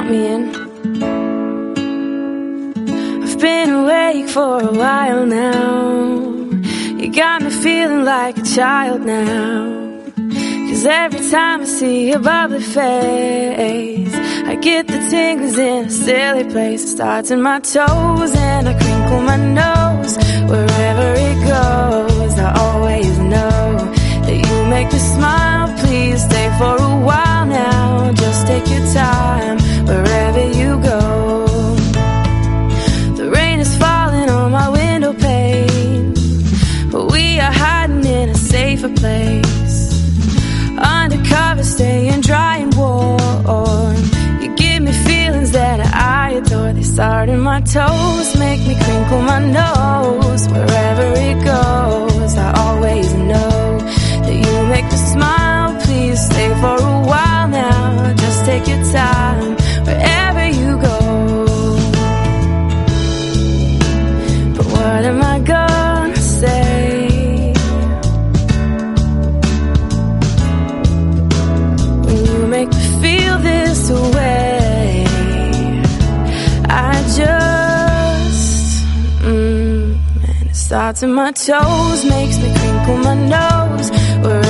count me in. I've been awake for a while now. You got me feeling like a child now. Cause every time I see your bubbly face, I get the tingles in a silly place. It starts in my toes and I crinkle my nose. Wherever it goes, I always know that you make me smile. Please stay for a while now. Just take your time. Undercover, staying dry and warm. You give me feelings that I adore. They start in my toes, make me crinkle my nose. Wherever starts in my toes, makes me crinkle my nose. Wherever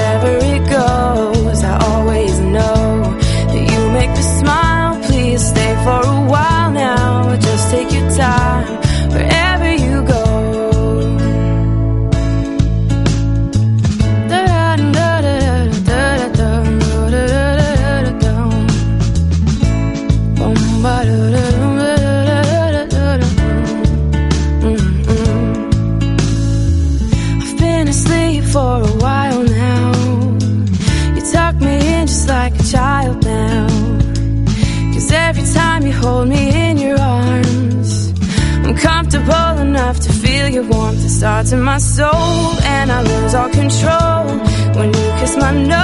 for a while now. You tuck me in just like a child now. Cause every time you hold me in your arms, I'm comfortable enough to feel your warmth. It starts in my soul, and I lose all control. When you kiss my nose,